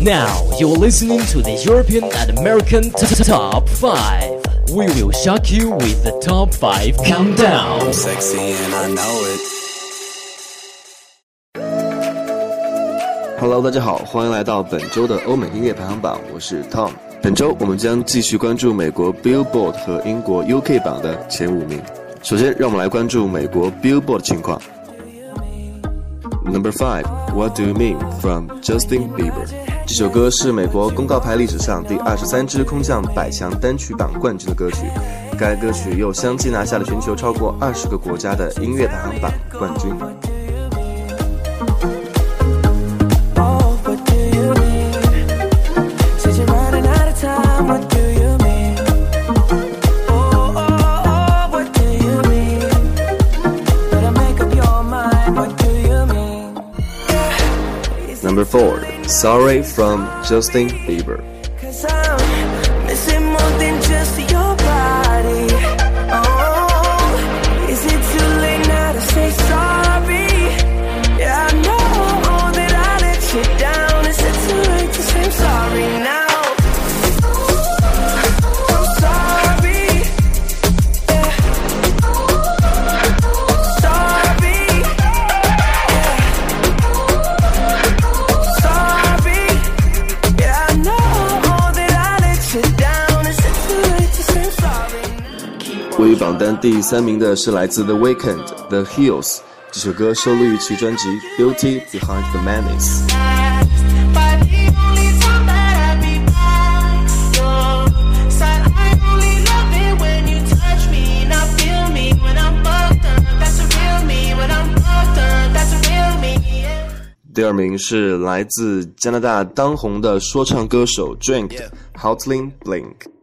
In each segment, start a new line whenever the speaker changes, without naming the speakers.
Now you're listening to the European and American t- t- Top 5. We will shock you with the Top 5 Countdown.
Sexy and I know it.
Hello，大家好，欢迎来到本周的欧美音乐排行榜，我是 Tom。本周我们将继续关注美国 Billboard 和英国 UK 榜的前五名。首先，让我们来关注美国 Billboard 情况。Number five, What Do You Mean from Justin Bieber。 这首歌是美国公告牌历史上第二十三支空降百强单曲榜冠军的歌曲，该歌曲又相继拿下了全球超过二十个国家的音乐排行榜冠军。Number four. Sorry from Justin Bieber。位于榜单第三名的是来自 The Weeknd 的 Heels，这首歌收录于其专辑《Beauty Behind the Madness 第二名是来自加拿大当红的说唱歌手 drink hotlin Blink。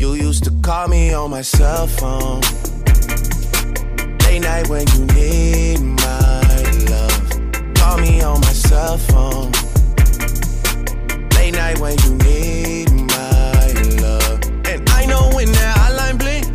You used to call me on my cell phone. Late night when you need my love. Call me on my cell phone. Late night when you need my love. And I know when that hotline blink,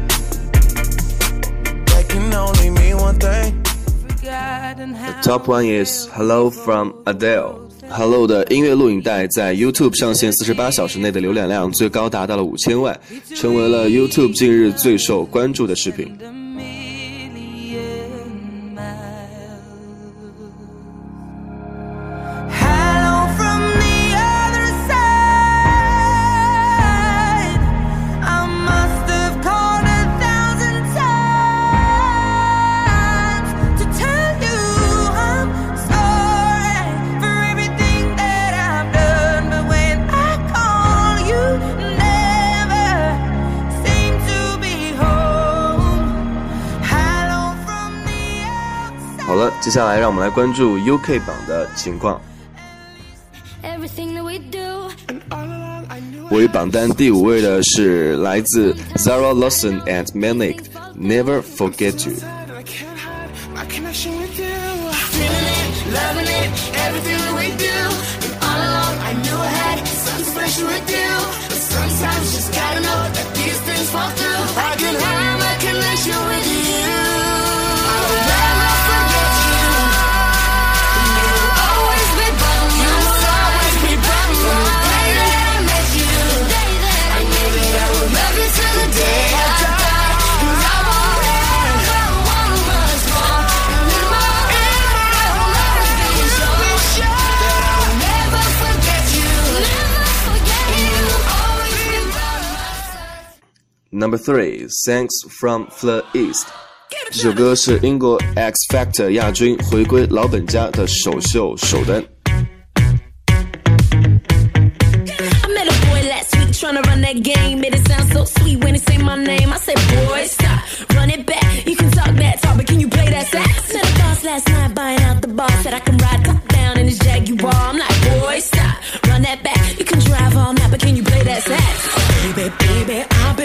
that can only mean one thing.
Forgotten how.
Top one is Hello from Adele。Hello 的音乐录影带在 YouTube 上线四十八小时内的浏览量最高达到了五千万，成为了 YouTube 近日最受关注的视频。接下来让我们来关注 UK 榜的情况。位于榜单第五位的是来自 Zara Lawson and Manic Never Forget You。Number three, Thanks from the East。这首歌是英国 X Factor 亚军回归老本家的首秀首
登。Trying to run that game, it so sweet when it say my name. I boy, stop, run it back. You can talk that talk, but
can you play that sax? Met a boss last night buying out the bar, said I can ride top down in his Jaguar. I'm like, boy, stop, run that back. You can drive all night, but can you play that sax?
Baby, baby, I've been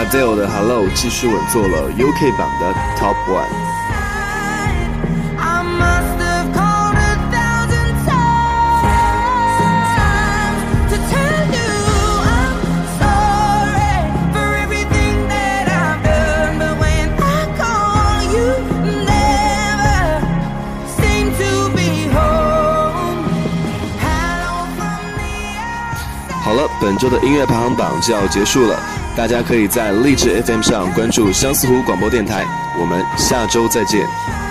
Adele 的 Hello 继续稳坐了 UK 版的 Top One。好了，本周的音乐排行榜就要结束了。大家可以在荔枝 fm 上关注相思湖广播电台我们下周再见。